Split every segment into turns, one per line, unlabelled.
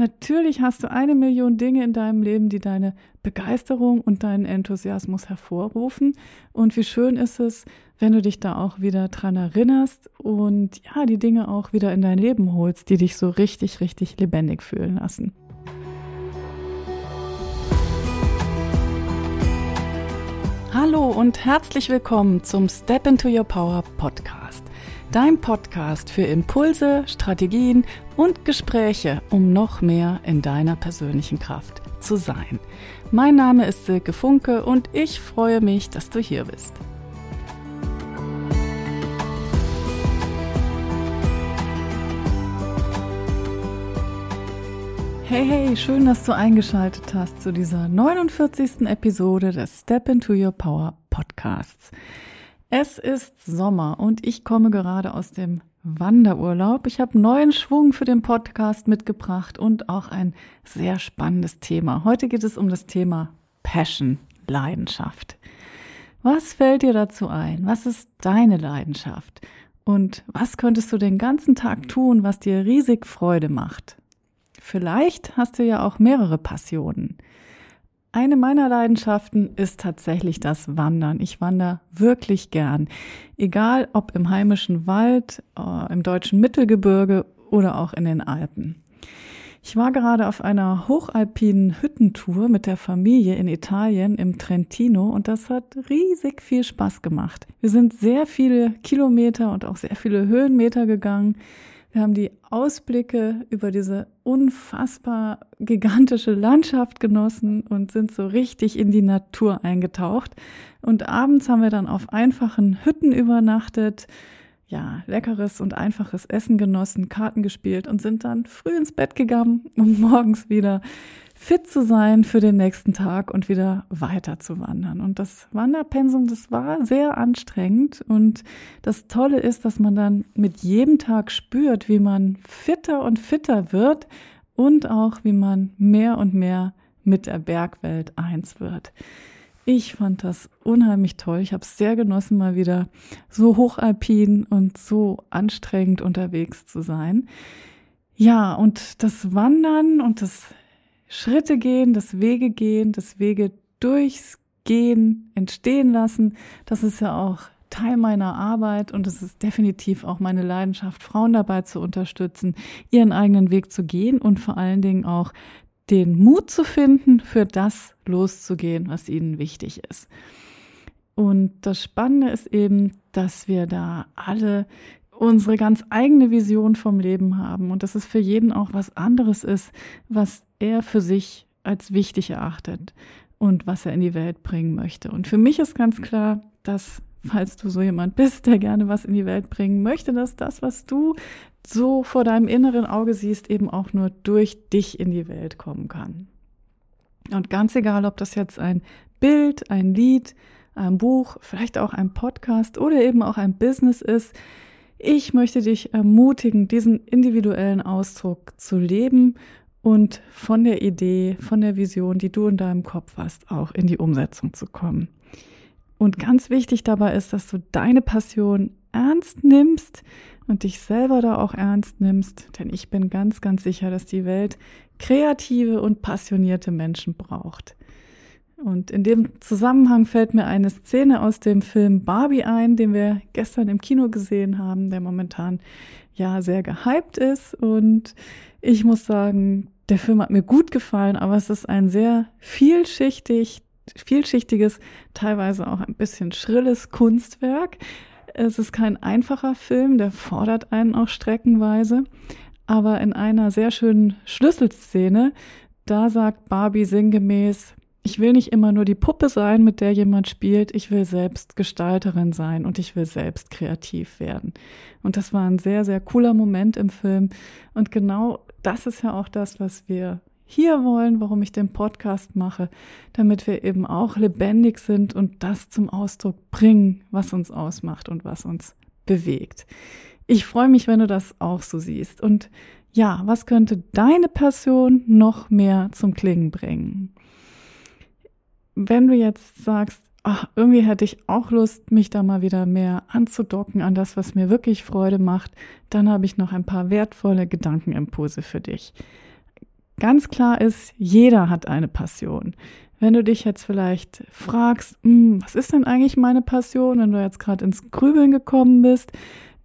Natürlich hast du eine Million Dinge in deinem Leben, die deine Begeisterung und deinen Enthusiasmus hervorrufen. Und wie schön ist es, wenn du dich da auch wieder dran erinnerst und ja, die Dinge auch wieder in dein Leben holst, die dich so richtig, richtig lebendig fühlen lassen. Hallo und herzlich willkommen zum Step into Your Power Podcast. Dein Podcast für Impulse, Strategien und Gespräche, um noch mehr in deiner persönlichen Kraft zu sein. Mein Name ist Silke Funke und ich freue mich, dass du hier bist. Hey, hey, schön, dass du eingeschaltet hast zu dieser 49. Episode des Step into Your Power Podcasts. Es ist Sommer und ich komme gerade aus dem Wanderurlaub. Ich habe neuen Schwung für den Podcast mitgebracht und auch ein sehr spannendes Thema. Heute geht es um das Thema Passion, Leidenschaft. Was fällt dir dazu ein? Was ist deine Leidenschaft? Und was könntest du den ganzen Tag tun, was dir riesig Freude macht? Vielleicht hast du ja auch mehrere Passionen. Eine meiner Leidenschaften ist tatsächlich das Wandern. Ich wandere wirklich gern. Egal ob im heimischen Wald, äh, im deutschen Mittelgebirge oder auch in den Alpen. Ich war gerade auf einer hochalpinen Hüttentour mit der Familie in Italien im Trentino und das hat riesig viel Spaß gemacht. Wir sind sehr viele Kilometer und auch sehr viele Höhenmeter gegangen. Wir haben die Ausblicke über diese unfassbar gigantische Landschaft genossen und sind so richtig in die Natur eingetaucht. Und abends haben wir dann auf einfachen Hütten übernachtet, ja, leckeres und einfaches Essen genossen, Karten gespielt und sind dann früh ins Bett gegangen, um morgens wieder fit zu sein für den nächsten Tag und wieder weiter zu wandern. Und das Wanderpensum, das war sehr anstrengend. Und das Tolle ist, dass man dann mit jedem Tag spürt, wie man fitter und fitter wird und auch wie man mehr und mehr mit der Bergwelt eins wird. Ich fand das unheimlich toll. Ich habe es sehr genossen, mal wieder so hochalpin und so anstrengend unterwegs zu sein. Ja, und das Wandern und das Schritte gehen, das Wege gehen, das Wege durchs Gehen entstehen lassen. Das ist ja auch Teil meiner Arbeit und es ist definitiv auch meine Leidenschaft, Frauen dabei zu unterstützen, ihren eigenen Weg zu gehen und vor allen Dingen auch den Mut zu finden, für das loszugehen, was ihnen wichtig ist. Und das Spannende ist eben, dass wir da alle unsere ganz eigene Vision vom Leben haben und dass es für jeden auch was anderes ist, was er für sich als wichtig erachtet und was er in die Welt bringen möchte. Und für mich ist ganz klar, dass, falls du so jemand bist, der gerne was in die Welt bringen möchte, dass das, was du so vor deinem inneren Auge siehst, eben auch nur durch dich in die Welt kommen kann. Und ganz egal, ob das jetzt ein Bild, ein Lied, ein Buch, vielleicht auch ein Podcast oder eben auch ein Business ist, ich möchte dich ermutigen, diesen individuellen Ausdruck zu leben und von der Idee, von der Vision, die du in deinem Kopf hast, auch in die Umsetzung zu kommen. Und ganz wichtig dabei ist, dass du deine Passion ernst nimmst und dich selber da auch ernst nimmst, denn ich bin ganz, ganz sicher, dass die Welt kreative und passionierte Menschen braucht. Und in dem Zusammenhang fällt mir eine Szene aus dem Film Barbie ein, den wir gestern im Kino gesehen haben, der momentan ja sehr gehypt ist. Und ich muss sagen, der Film hat mir gut gefallen, aber es ist ein sehr vielschichtig, vielschichtiges, teilweise auch ein bisschen schrilles Kunstwerk. Es ist kein einfacher Film, der fordert einen auch streckenweise. Aber in einer sehr schönen Schlüsselszene, da sagt Barbie sinngemäß, ich will nicht immer nur die Puppe sein, mit der jemand spielt, ich will selbst Gestalterin sein und ich will selbst kreativ werden. Und das war ein sehr, sehr cooler Moment im Film. Und genau das ist ja auch das, was wir hier wollen, warum ich den Podcast mache, damit wir eben auch lebendig sind und das zum Ausdruck bringen, was uns ausmacht und was uns bewegt. Ich freue mich, wenn du das auch so siehst. Und ja, was könnte deine Passion noch mehr zum Klingen bringen? Wenn du jetzt sagst, ach, irgendwie hätte ich auch Lust, mich da mal wieder mehr anzudocken an das, was mir wirklich Freude macht, dann habe ich noch ein paar wertvolle Gedankenimpulse für dich. ganz klar ist, jeder hat eine Passion. Wenn du dich jetzt vielleicht fragst, hm, was ist denn eigentlich meine Passion, wenn du jetzt gerade ins Grübeln gekommen bist,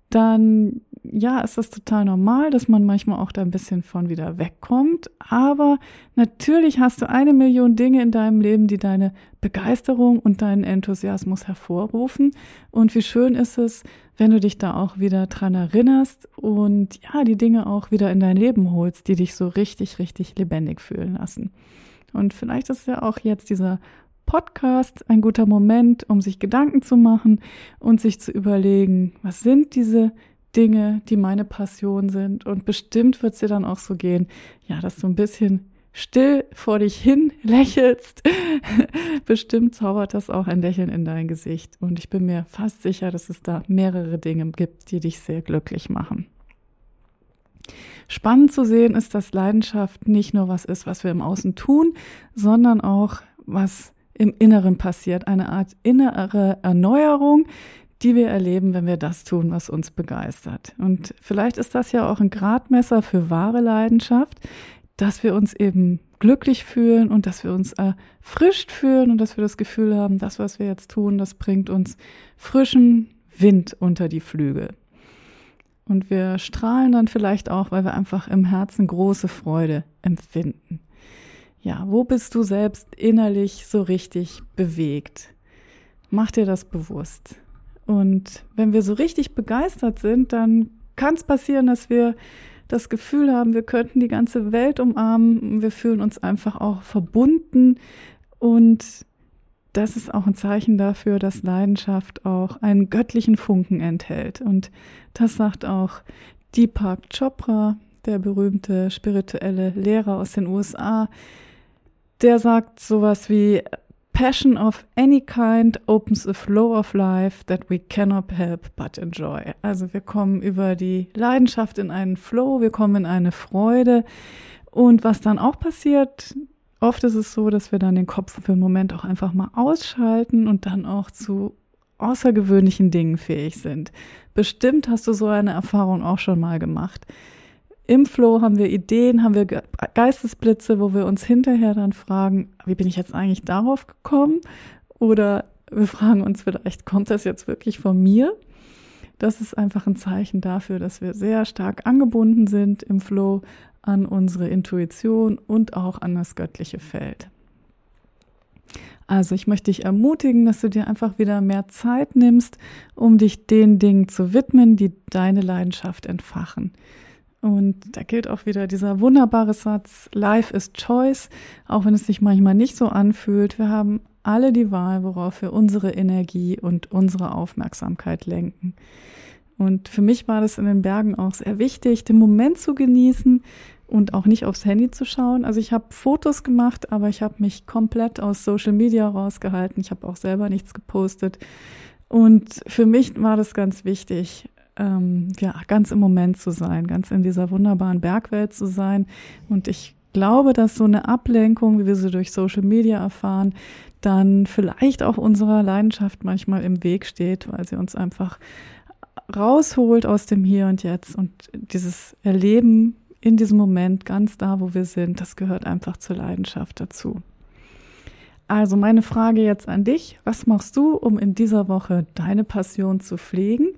dann ja, ist das total normal, dass man manchmal auch da ein bisschen von wieder wegkommt. Aber natürlich hast du eine Million Dinge in deinem Leben, die deine Begeisterung und deinen Enthusiasmus hervorrufen. Und wie schön ist es, wenn du dich da auch wieder dran erinnerst und ja, die Dinge auch wieder in dein Leben holst, die dich so richtig, richtig lebendig fühlen lassen. Und vielleicht ist ja auch jetzt dieser Podcast ein guter Moment, um sich Gedanken zu machen und sich zu überlegen, was sind diese Dinge, die meine Passion sind. Und bestimmt wird es dir dann auch so gehen, ja, dass du ein bisschen still vor dich hin lächelst. bestimmt zaubert das auch ein Lächeln in dein Gesicht. Und ich bin mir fast sicher, dass es da mehrere Dinge gibt, die dich sehr glücklich machen. Spannend zu sehen ist, dass Leidenschaft nicht nur was ist, was wir im Außen tun, sondern auch was im Inneren passiert. Eine Art innere Erneuerung, die wir erleben, wenn wir das tun, was uns begeistert. Und vielleicht ist das ja auch ein Gradmesser für wahre Leidenschaft, dass wir uns eben glücklich fühlen und dass wir uns erfrischt fühlen und dass wir das Gefühl haben, das, was wir jetzt tun, das bringt uns frischen Wind unter die Flügel. Und wir strahlen dann vielleicht auch, weil wir einfach im Herzen große Freude empfinden. Ja, wo bist du selbst innerlich so richtig bewegt? Mach dir das bewusst. Und wenn wir so richtig begeistert sind, dann kann es passieren, dass wir das Gefühl haben, wir könnten die ganze Welt umarmen. Wir fühlen uns einfach auch verbunden. Und das ist auch ein Zeichen dafür, dass Leidenschaft auch einen göttlichen Funken enthält. Und das sagt auch Deepak Chopra, der berühmte spirituelle Lehrer aus den USA. Der sagt sowas wie Passion of any kind opens a flow of life that we cannot help but enjoy. Also wir kommen über die Leidenschaft in einen Flow, wir kommen in eine Freude. Und was dann auch passiert, oft ist es so, dass wir dann den Kopf für einen Moment auch einfach mal ausschalten und dann auch zu außergewöhnlichen Dingen fähig sind. Bestimmt hast du so eine Erfahrung auch schon mal gemacht. Im Flow haben wir Ideen, haben wir Geistesblitze, wo wir uns hinterher dann fragen, wie bin ich jetzt eigentlich darauf gekommen? Oder wir fragen uns vielleicht, kommt das jetzt wirklich von mir? Das ist einfach ein Zeichen dafür, dass wir sehr stark angebunden sind im Flow an unsere Intuition und auch an das göttliche Feld. Also ich möchte dich ermutigen, dass du dir einfach wieder mehr Zeit nimmst, um dich den Dingen zu widmen, die deine Leidenschaft entfachen. Und da gilt auch wieder dieser wunderbare Satz, Life is Choice, auch wenn es sich manchmal nicht so anfühlt. Wir haben alle die Wahl, worauf wir unsere Energie und unsere Aufmerksamkeit lenken. Und für mich war das in den Bergen auch sehr wichtig, den Moment zu genießen und auch nicht aufs Handy zu schauen. Also ich habe Fotos gemacht, aber ich habe mich komplett aus Social Media rausgehalten. Ich habe auch selber nichts gepostet. Und für mich war das ganz wichtig, ähm, ja, ganz im Moment zu sein, ganz in dieser wunderbaren Bergwelt zu sein. Und ich glaube, dass so eine Ablenkung, wie wir sie durch Social Media erfahren, dann vielleicht auch unserer Leidenschaft manchmal im Weg steht, weil sie uns einfach rausholt aus dem Hier und Jetzt und dieses Erleben in diesem Moment ganz da, wo wir sind, das gehört einfach zur Leidenschaft dazu. Also meine Frage jetzt an dich, was machst du, um in dieser Woche deine Passion zu pflegen?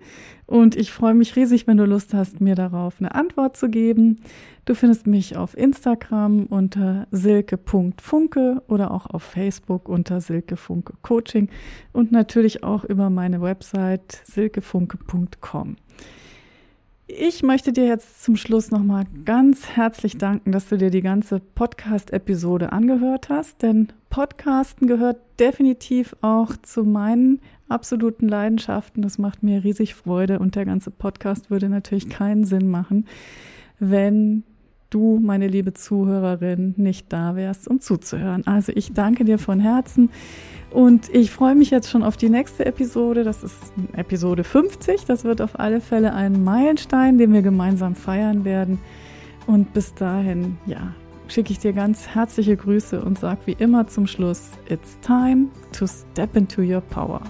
Und ich freue mich riesig, wenn du Lust hast, mir darauf eine Antwort zu geben. Du findest mich auf Instagram unter silke.funke oder auch auf Facebook unter silkefunke Coaching und natürlich auch über meine Website silkefunke.com. Ich möchte dir jetzt zum Schluss nochmal ganz herzlich danken, dass du dir die ganze Podcast-Episode angehört hast, denn Podcasten gehört definitiv auch zu meinen absoluten Leidenschaften. Das macht mir riesig Freude und der ganze Podcast würde natürlich keinen Sinn machen, wenn du, meine liebe Zuhörerin, nicht da wärst, um zuzuhören. Also ich danke dir von Herzen. Und ich freue mich jetzt schon auf die nächste Episode. Das ist Episode 50. Das wird auf alle Fälle ein Meilenstein, den wir gemeinsam feiern werden. Und bis dahin, ja, schicke ich dir ganz herzliche Grüße und sage wie immer zum Schluss, it's time to step into your power.